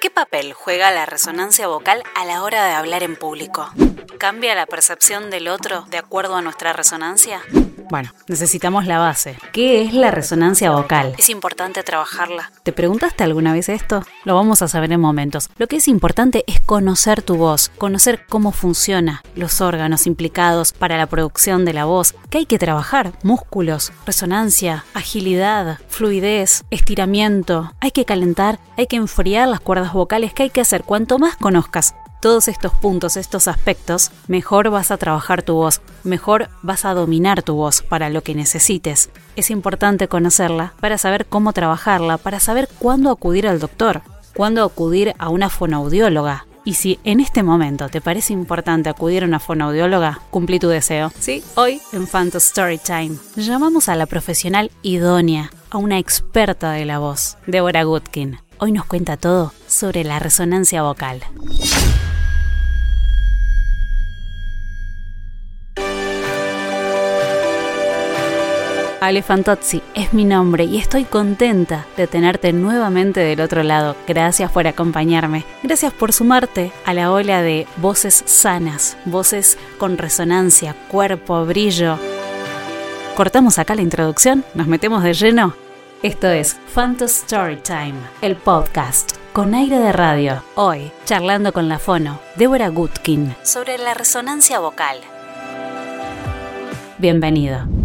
¿Qué papel juega la resonancia vocal a la hora de hablar en público? ¿Cambia la percepción del otro de acuerdo a nuestra resonancia? Bueno, necesitamos la base. ¿Qué es la resonancia vocal? Es importante trabajarla. ¿Te preguntaste alguna vez esto? Lo vamos a saber en momentos. Lo que es importante es conocer tu voz, conocer cómo funciona, los órganos implicados para la producción de la voz, qué hay que trabajar, músculos, resonancia, agilidad, fluidez, estiramiento. Hay que calentar, hay que enfriar las cuerdas vocales, ¿qué hay que hacer? Cuanto más conozcas todos estos puntos, estos aspectos, mejor vas a trabajar tu voz, mejor vas a dominar tu voz para lo que necesites. Es importante conocerla para saber cómo trabajarla, para saber cuándo acudir al doctor, cuándo acudir a una fonoaudióloga. Y si en este momento te parece importante acudir a una fonoaudióloga, cumplí tu deseo. Sí, hoy en Phantom Storytime llamamos a la profesional idónea, a una experta de la voz, Deborah Gutkin. Hoy nos cuenta todo sobre la resonancia vocal. Ale Fantozzi es mi nombre y estoy contenta de tenerte nuevamente del otro lado. Gracias por acompañarme. Gracias por sumarte a la ola de voces sanas, voces con resonancia, cuerpo, brillo. Cortamos acá la introducción, nos metemos de lleno. Esto es Phantom Storytime, el podcast con aire de radio. Hoy, charlando con la fono, Débora Gutkin, sobre la resonancia vocal. Bienvenido.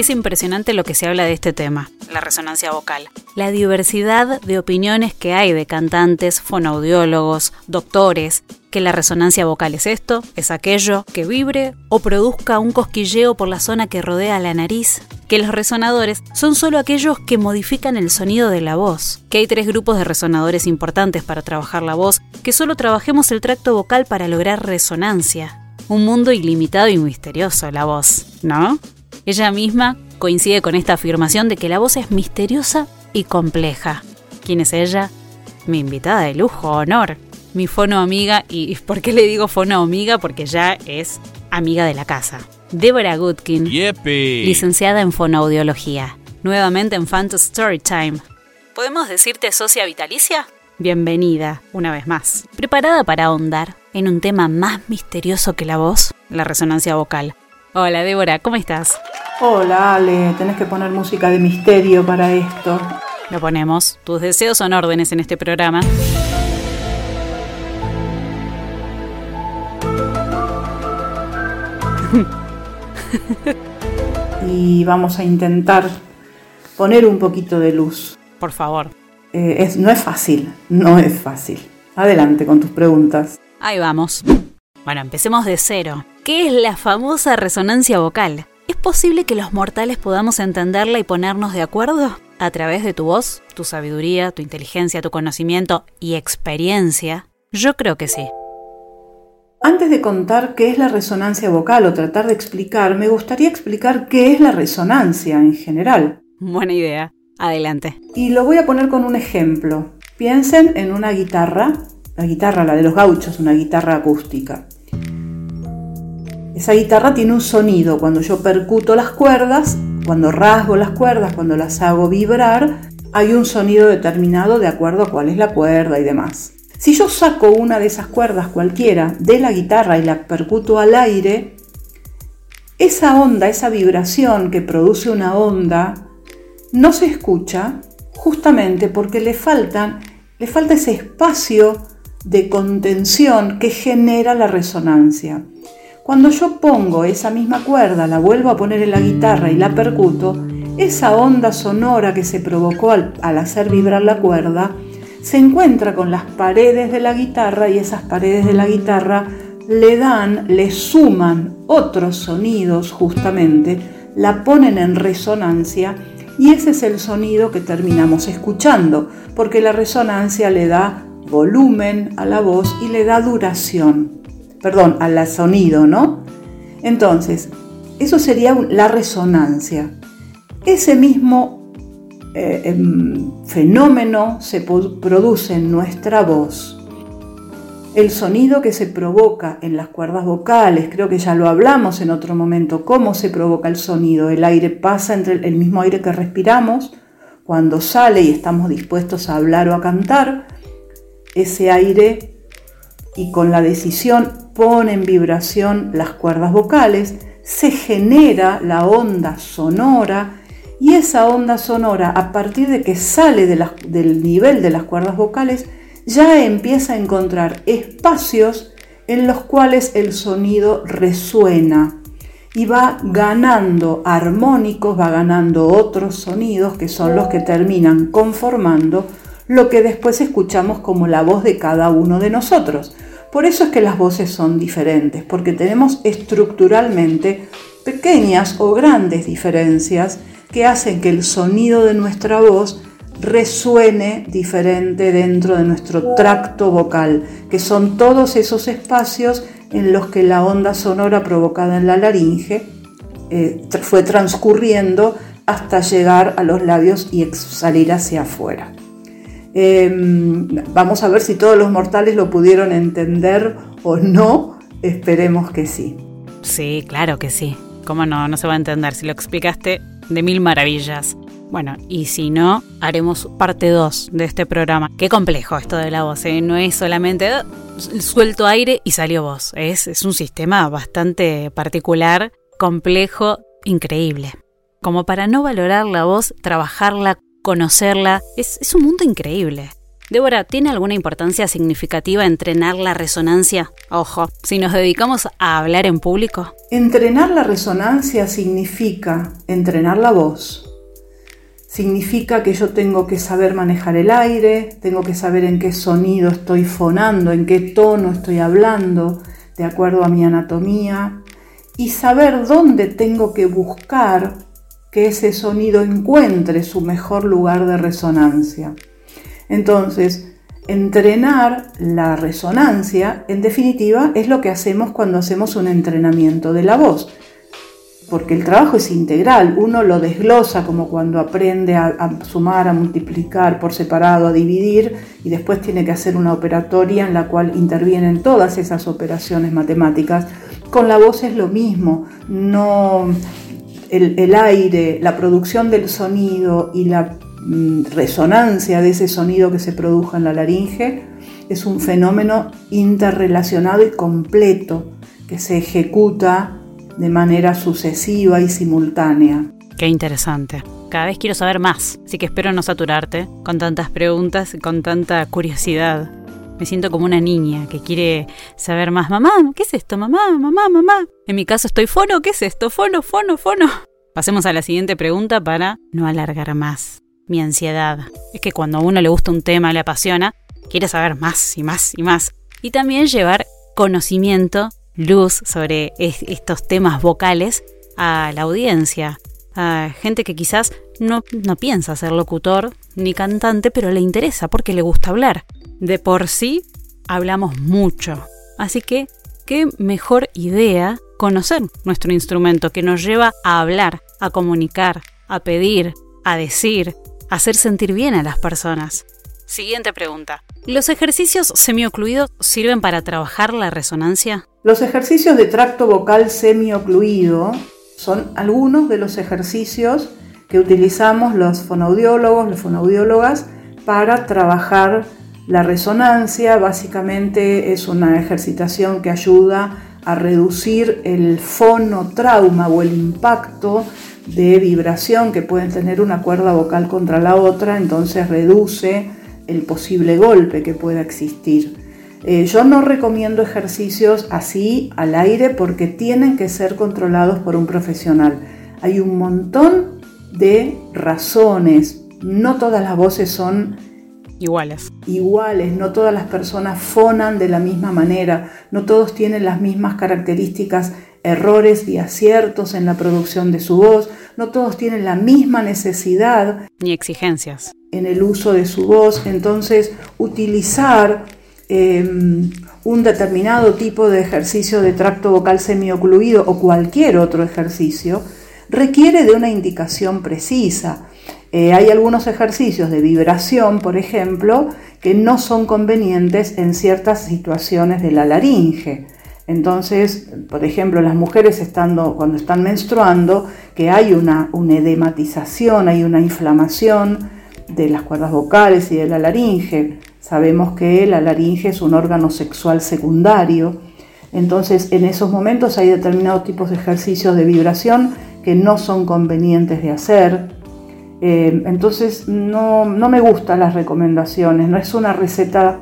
Es impresionante lo que se habla de este tema, la resonancia vocal. La diversidad de opiniones que hay de cantantes, fonoaudiólogos, doctores, que la resonancia vocal es esto, es aquello, que vibre o produzca un cosquilleo por la zona que rodea la nariz, que los resonadores son solo aquellos que modifican el sonido de la voz, que hay tres grupos de resonadores importantes para trabajar la voz, que solo trabajemos el tracto vocal para lograr resonancia. Un mundo ilimitado y misterioso la voz, ¿no? Ella misma coincide con esta afirmación de que la voz es misteriosa y compleja. ¿Quién es ella? Mi invitada de lujo, honor. Mi fono amiga, y ¿por qué le digo fono amiga? Porque ya es amiga de la casa. Deborah Goodkin, licenciada en fonoaudiología. Nuevamente en Phantom Storytime. ¿Podemos decirte socia vitalicia? Bienvenida, una vez más. ¿Preparada para ahondar en un tema más misterioso que la voz? La resonancia vocal. Hola Débora, ¿cómo estás? Hola Ale, tenés que poner música de misterio para esto. Lo ponemos. Tus deseos son órdenes en este programa. y vamos a intentar poner un poquito de luz. Por favor. Eh, no es fácil, no es fácil. Adelante con tus preguntas. Ahí vamos. Bueno, empecemos de cero. ¿Qué es la famosa resonancia vocal? ¿Es posible que los mortales podamos entenderla y ponernos de acuerdo? A través de tu voz, tu sabiduría, tu inteligencia, tu conocimiento y experiencia. Yo creo que sí. Antes de contar qué es la resonancia vocal o tratar de explicar, me gustaría explicar qué es la resonancia en general. Buena idea. Adelante. Y lo voy a poner con un ejemplo. Piensen en una guitarra, la guitarra, la de los gauchos, una guitarra acústica. Esa guitarra tiene un sonido. Cuando yo percuto las cuerdas, cuando rasgo las cuerdas, cuando las hago vibrar, hay un sonido determinado de acuerdo a cuál es la cuerda y demás. Si yo saco una de esas cuerdas cualquiera de la guitarra y la percuto al aire, esa onda, esa vibración que produce una onda, no se escucha justamente porque le, faltan, le falta ese espacio de contención que genera la resonancia. Cuando yo pongo esa misma cuerda, la vuelvo a poner en la guitarra y la percuto, esa onda sonora que se provocó al, hacer vibrar la cuerda se encuentra con las paredes de la guitarra y esas paredes de la guitarra le dan, le suman otros sonidos justamente, la ponen en resonancia y ese es el sonido que terminamos escuchando, porque la resonancia le da volumen a la voz y le da duración perdón, al sonido, ¿no? Entonces, eso sería la resonancia. Ese mismo eh, em, fenómeno se produce en nuestra voz. el sonido que se provoca en las cuerdas vocales, creo que ya lo hablamos en otro momento, cómo se provoca el sonido. El aire pasa entre el mismo aire que respiramos, cuando sale y estamos dispuestos a hablar o a cantar, ese aire y con la decisión pone en vibración las cuerdas vocales, se genera la onda sonora y esa onda sonora a partir de que sale del nivel de las cuerdas vocales ya empieza a encontrar espacios en los cuales el sonido resuena y va ganando armónicos, va ganando otros sonidos que son los que terminan conformando lo que después escuchamos como la voz de cada uno de nosotros. Por eso es que las voces son diferentes, porque tenemos estructuralmente pequeñas o grandes diferencias que hacen que el sonido de nuestra voz resuene diferente dentro de nuestro tracto vocal, que son todos esos espacios en los que la onda sonora provocada en la laringe eh, fue transcurriendo hasta llegar a los labios y salir hacia afuera. Em, vamos a ver si todos los mortales lo pudieron entender o no, esperemos que sí. Sí, claro que sí. ¿Cómo no? No se va a entender si lo explicaste de mil maravillas. Bueno, y si no, haremos parte 2 de este programa. Qué complejo esto de la voz, ¿eh? no es solamente suelto aire y salió voz. Es, es un sistema bastante particular, complejo, increíble. Como para no valorar la voz, trabajarla, conocerla, es, un mundo increíble. Débora, ¿tiene alguna importancia significativa entrenar la resonancia? Ojo, si nos dedicamos a hablar en público. Entrenar la resonancia significa entrenar la voz, significa que yo tengo que saber manejar el aire, tengo que saber en qué sonido estoy fonando, en qué tono estoy hablando, de acuerdo a mi anatomía, y saber dónde tengo que buscar que ese sonido encuentre su mejor lugar de resonancia. Entonces, entrenar la resonancia, en definitiva, es lo que hacemos cuando hacemos un entrenamiento de la voz porque el trabajo es integral, uno lo desglosa como cuando aprende a, sumar, a multiplicar por separado, a dividir, y después tiene que hacer una operatoria en la cual intervienen todas esas operaciones matemáticas. Con la voz es lo mismo, no el, aire, la producción del sonido y la mm, resonancia de ese sonido que se produjo en la laringe es un fenómeno interrelacionado y completo que se ejecuta de manera sucesiva y simultánea. Qué interesante. Cada vez quiero saber más, así que espero no saturarte con tantas preguntas y con tanta curiosidad. Me siento como una niña que quiere saber más. Mamá, ¿qué es esto? Mamá, mamá, mamá. En mi caso estoy fono, ¿qué es esto? Fono, fono, fono. Pasemos a la siguiente pregunta para no alargar más. Mi ansiedad. Es que cuando a uno le gusta un tema, le apasiona, quiere saber más y más y más. Y también llevar conocimiento luz sobre estos temas vocales a la audiencia, a gente que quizás no, no piensa ser locutor ni cantante, pero le interesa porque le gusta hablar. De por sí hablamos mucho, así que qué mejor idea conocer nuestro instrumento que nos lleva a hablar, a comunicar, a pedir, a decir, a hacer sentir bien a las personas. Siguiente pregunta. ¿Los ejercicios semiocluidos sirven para trabajar la resonancia? Los ejercicios de tracto vocal semiocluido son algunos de los ejercicios que utilizamos los fonoaudiólogos, las fonoaudiólogas para trabajar la resonancia. Básicamente es una ejercitación que ayuda a reducir el fonotrauma o el impacto de vibración que puede tener una cuerda vocal contra la otra, entonces reduce el posible golpe que pueda existir. Eh, yo no recomiendo ejercicios así al aire porque tienen que ser controlados por un profesional. Hay un montón de razones. No todas las voces son iguales. Iguales, no todas las personas fonan de la misma manera, no todos tienen las mismas características, errores y aciertos en la producción de su voz, no todos tienen la misma necesidad ni exigencias en el uso de su voz, entonces utilizar em, un determinado tipo de ejercicio de tracto vocal semiocluido o cualquier otro ejercicio requiere de una indicación precisa. Eh, hay algunos ejercicios de vibración, por ejemplo, que no son convenientes en ciertas situaciones de la laringe. Entonces, por ejemplo, las mujeres estando, cuando están menstruando, que hay una, una edematización, hay una inflamación de las cuerdas vocales y de la laringe. Sabemos que la laringe es un órgano sexual secundario. Entonces, en esos momentos hay determinados tipos de ejercicios de vibración que no son convenientes de hacer. Eh, entonces, no, no me gustan las recomendaciones, no es una receta,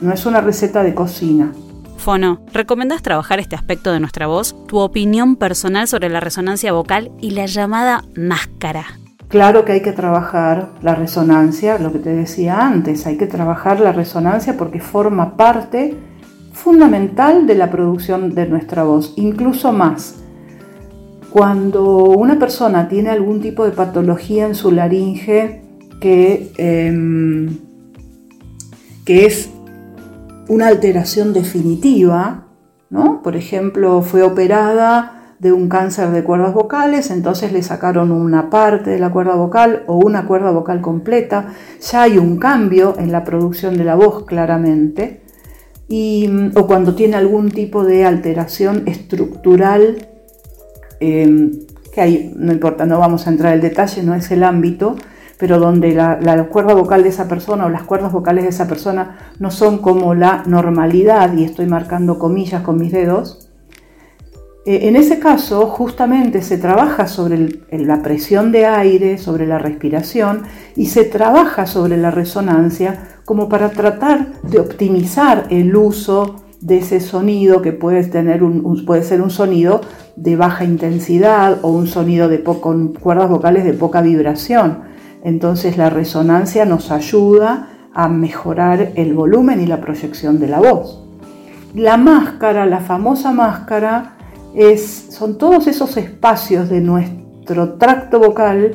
no es una receta de cocina. Fono, ¿recomendás trabajar este aspecto de nuestra voz? Tu opinión personal sobre la resonancia vocal y la llamada máscara. Claro que hay que trabajar la resonancia, lo que te decía antes, hay que trabajar la resonancia porque forma parte fundamental de la producción de nuestra voz, incluso más. Cuando una persona tiene algún tipo de patología en su laringe que, em, que es una alteración definitiva, ¿no? Por ejemplo, fue operada de un cáncer de cuerdas vocales, entonces le sacaron una parte de la cuerda vocal o una cuerda vocal completa, ya hay un cambio en la producción de la voz claramente, y, o cuando tiene algún tipo de alteración estructural, eh, que hay, no importa, no vamos a entrar en detalle, no es el ámbito, pero donde la, cuerda vocal de esa persona o las cuerdas vocales de esa persona no son como la normalidad, y estoy marcando comillas con mis dedos, eh, en ese caso justamente se trabaja sobre la presión de aire, sobre la respiración y se trabaja sobre la resonancia como para tratar de optimizar el uso de ese sonido que puede, tener un, puede ser un sonido de baja intensidad o un sonido de con cuerdas vocales de poca vibración. Entonces la resonancia nos ayuda a mejorar el volumen y la proyección de la voz. La máscara, la famosa máscara, es, son todos esos espacios de nuestro tracto vocal.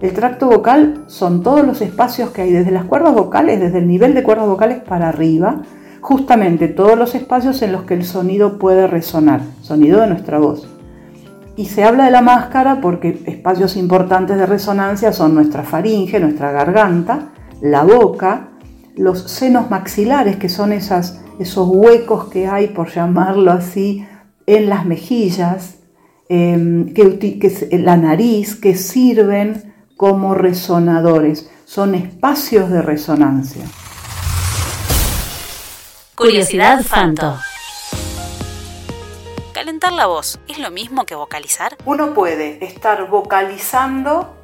El tracto vocal son todos los espacios que hay desde las cuerdas vocales, desde el nivel de cuerdas vocales para arriba, justamente todos los espacios en los que el sonido puede resonar, sonido de nuestra voz. Y se habla de la máscara porque espacios importantes de resonancia son nuestra faringe, nuestra garganta, la boca, los senos maxilares, que son esos huecos que hay, por llamarlo así, en las mejillas, em, la nariz, que sirven como resonadores. Son espacios de resonancia. Curiosidad Fanto. ¿Calentar la voz es lo mismo que vocalizar? Uno puede estar vocalizando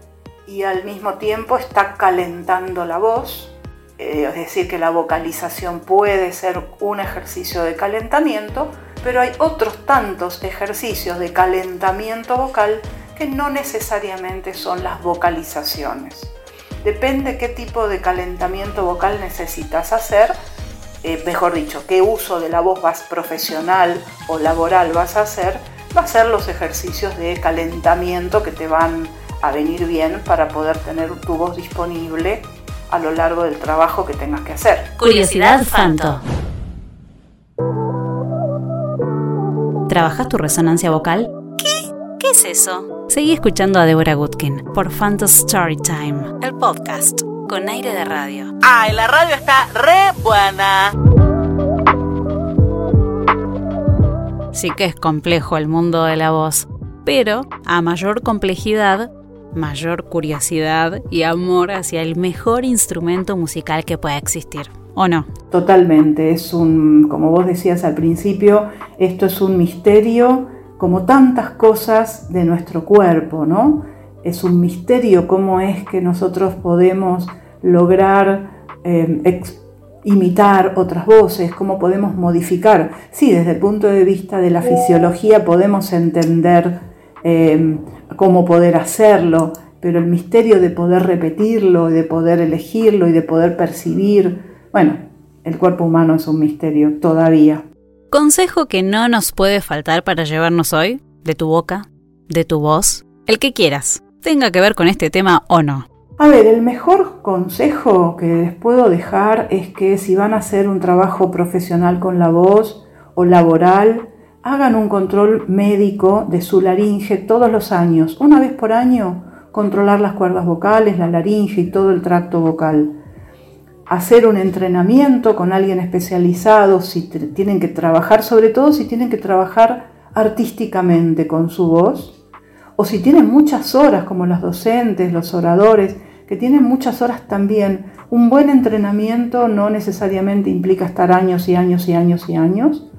y al mismo tiempo está calentando la voz. Eh, es decir, que la vocalización puede ser un ejercicio de calentamiento, pero hay otros tantos ejercicios de calentamiento vocal que no necesariamente son las vocalizaciones. Depende qué tipo de calentamiento vocal necesitas hacer eh, mejor dicho, qué uso de la voz vas profesional o laboral vas a hacer, va a ser los ejercicios de calentamiento que te van a venir bien para poder tener tu voz disponible a lo largo del trabajo que tengas que hacer. Curiosidad Fanto. ¿Trabajas tu resonancia vocal? ¿Qué? ¿Qué es eso? Seguí escuchando a Deborah Gutkin por Fanto Storytime, el podcast con aire de radio. ¡Ay, la radio está re buena! Sí que es complejo el mundo de la voz, pero a mayor complejidad, mayor curiosidad y amor hacia el mejor instrumento musical que pueda existir. ¿O no? Totalmente, es un, como vos decías al principio, esto es un misterio como tantas cosas de nuestro cuerpo, ¿no? Es un misterio cómo es que nosotros podemos lograr eh, imitar otras voces, cómo podemos modificar. Sí, desde el punto de vista de la fisiología podemos entender eh, cómo poder hacerlo, pero el misterio de poder repetirlo, de poder elegirlo y de poder percibir, bueno, el cuerpo humano es un misterio todavía. Consejo que no nos puede faltar para llevarnos hoy, de tu boca, de tu voz, el que quieras, tenga que ver con este tema o no. A ver, el mejor consejo que les puedo dejar es que si van a hacer un trabajo profesional con la voz o laboral, hagan un control médico de su laringe todos los años. Una vez por año, controlar las cuerdas vocales, la laringe y todo el tracto vocal. hacer un entrenamiento con alguien especializado, si tienen que trabajar, sobre todo si tienen que trabajar artísticamente con su voz, o si tienen muchas horas, como los docentes, los oradores, que tienen muchas horas también, un buen entrenamiento no necesariamente implica estar años y años y años y años,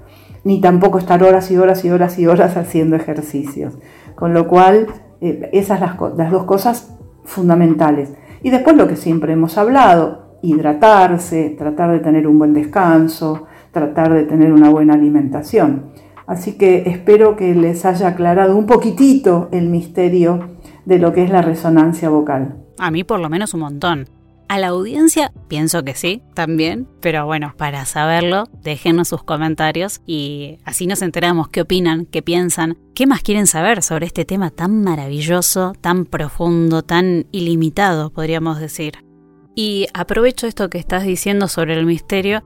ni tampoco estar horas y horas y horas y horas haciendo ejercicios. Con lo cual, eh, esas las, las dos cosas fundamentales. Y después lo que siempre hemos hablado, hidratarse, tratar de tener un buen descanso, tratar de tener una buena alimentación. Así que espero que les haya aclarado un poquitito el misterio de lo que es la resonancia vocal. A mí por lo menos un montón. A la audiencia pienso que sí, también, pero bueno, para saberlo, déjenos sus comentarios y así nos enteramos qué opinan, qué piensan, qué más quieren saber sobre este tema tan maravilloso, tan profundo, tan ilimitado, podríamos decir. Y aprovecho esto que estás diciendo sobre el misterio,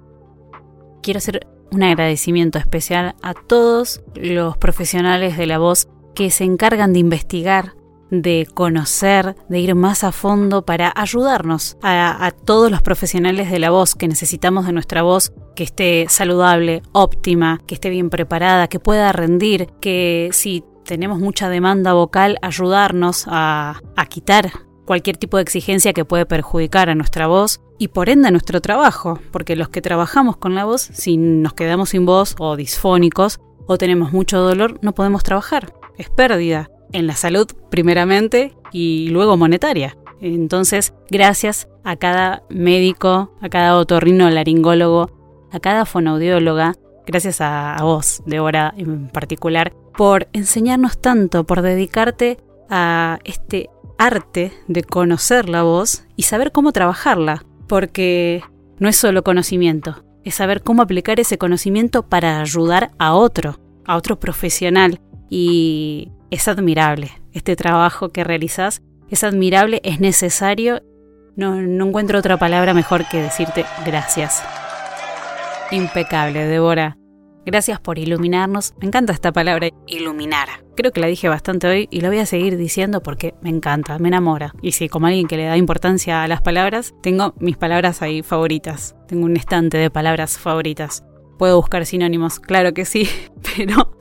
quiero hacer un agradecimiento especial a todos los profesionales de la voz que se encargan de investigar, de conocer, de ir más a fondo para ayudarnos a, todos los profesionales de la voz que necesitamos de nuestra voz que esté saludable, óptima, que esté bien preparada, que pueda rendir, que si tenemos mucha demanda vocal, ayudarnos a, a quitar cualquier tipo de exigencia que puede perjudicar a nuestra voz y por ende a nuestro trabajo, porque los que trabajamos con la voz, si nos quedamos sin voz o disfónicos o tenemos mucho dolor, no podemos trabajar. Es pérdida en la salud primeramente y luego monetaria. Entonces, gracias a cada médico, a cada otorrino laringólogo, a cada fonoaudióloga, gracias a, a vos, Débora en particular, por enseñarnos tanto, por dedicarte a este arte de conocer la voz y saber cómo trabajarla, porque no es solo conocimiento, es saber cómo aplicar ese conocimiento para ayudar a otro, a otro profesional. Y es admirable este trabajo que realizas, es admirable, es necesario. No, no encuentro otra palabra mejor que decirte gracias. Impecable, Débora. Gracias por iluminarnos. Me encanta esta palabra, iluminar. Creo que la dije bastante hoy y lo voy a seguir diciendo porque me encanta, me enamora. Y si como alguien que le da importancia a las palabras, tengo mis palabras ahí favoritas. Tengo un estante de palabras favoritas. ¿Puedo buscar sinónimos? Claro que sí, pero...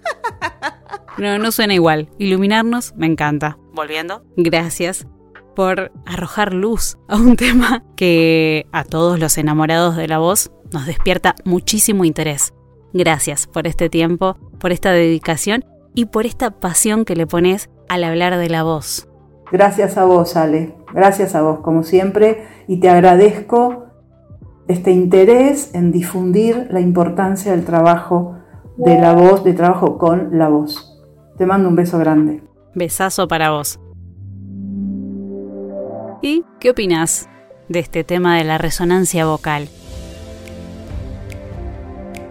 No, no suena igual. Iluminarnos me encanta. Volviendo. Gracias por arrojar luz a un tema que a todos los enamorados de la voz nos despierta muchísimo interés. Gracias por este tiempo, por esta dedicación y por esta pasión que le pones al hablar de la voz. Gracias a vos, Ale. Gracias a vos, como siempre, y te agradezco este interés en difundir la importancia del trabajo de la voz, de trabajo con la voz. Te mando un beso grande. Besazo para vos. ¿Y qué opinas de este tema de la resonancia vocal?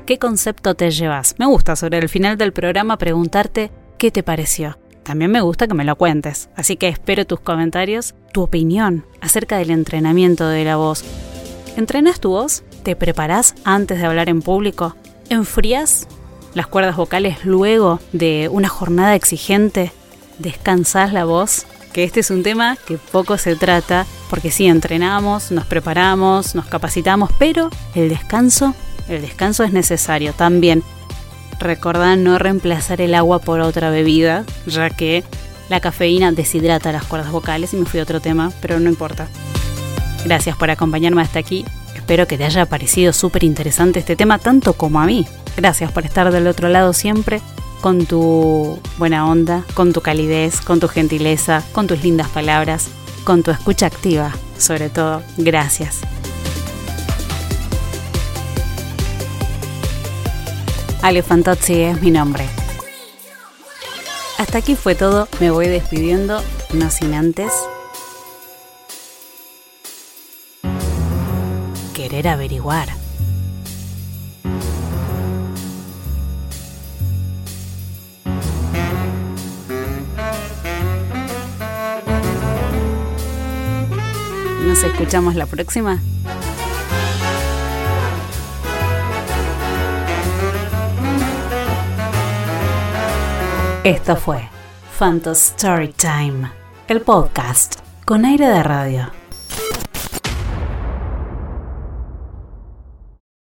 ¿Qué concepto te llevas? Me gusta sobre el final del programa preguntarte qué te pareció. También me gusta que me lo cuentes, así que espero tus comentarios, tu opinión acerca del entrenamiento de la voz. ¿Entrenas tu voz? ¿Te preparas antes de hablar en público? ¿Enfrías las cuerdas vocales luego de una jornada exigente? ¿Descansas la voz? Que este es un tema que poco se trata, porque sí, entrenamos, nos preparamos, nos capacitamos, pero el descanso el descanso es necesario también. Recordá no reemplazar el agua por otra bebida, ya que la cafeína deshidrata las cuerdas vocales y me fui a otro tema, pero no importa. Gracias por acompañarme hasta aquí. Espero que te haya parecido súper interesante este tema, tanto como a mí. Gracias por estar del otro lado siempre, con tu buena onda, con tu calidez, con tu gentileza, con tus lindas palabras, con tu escucha activa, sobre todo. Gracias. Ale Fantozzi es mi nombre. Hasta aquí fue todo, me voy despidiendo, no sin antes querer averiguar. ¿Nos escuchamos la próxima? Esto fue Phantom Story Time, el podcast con aire de radio.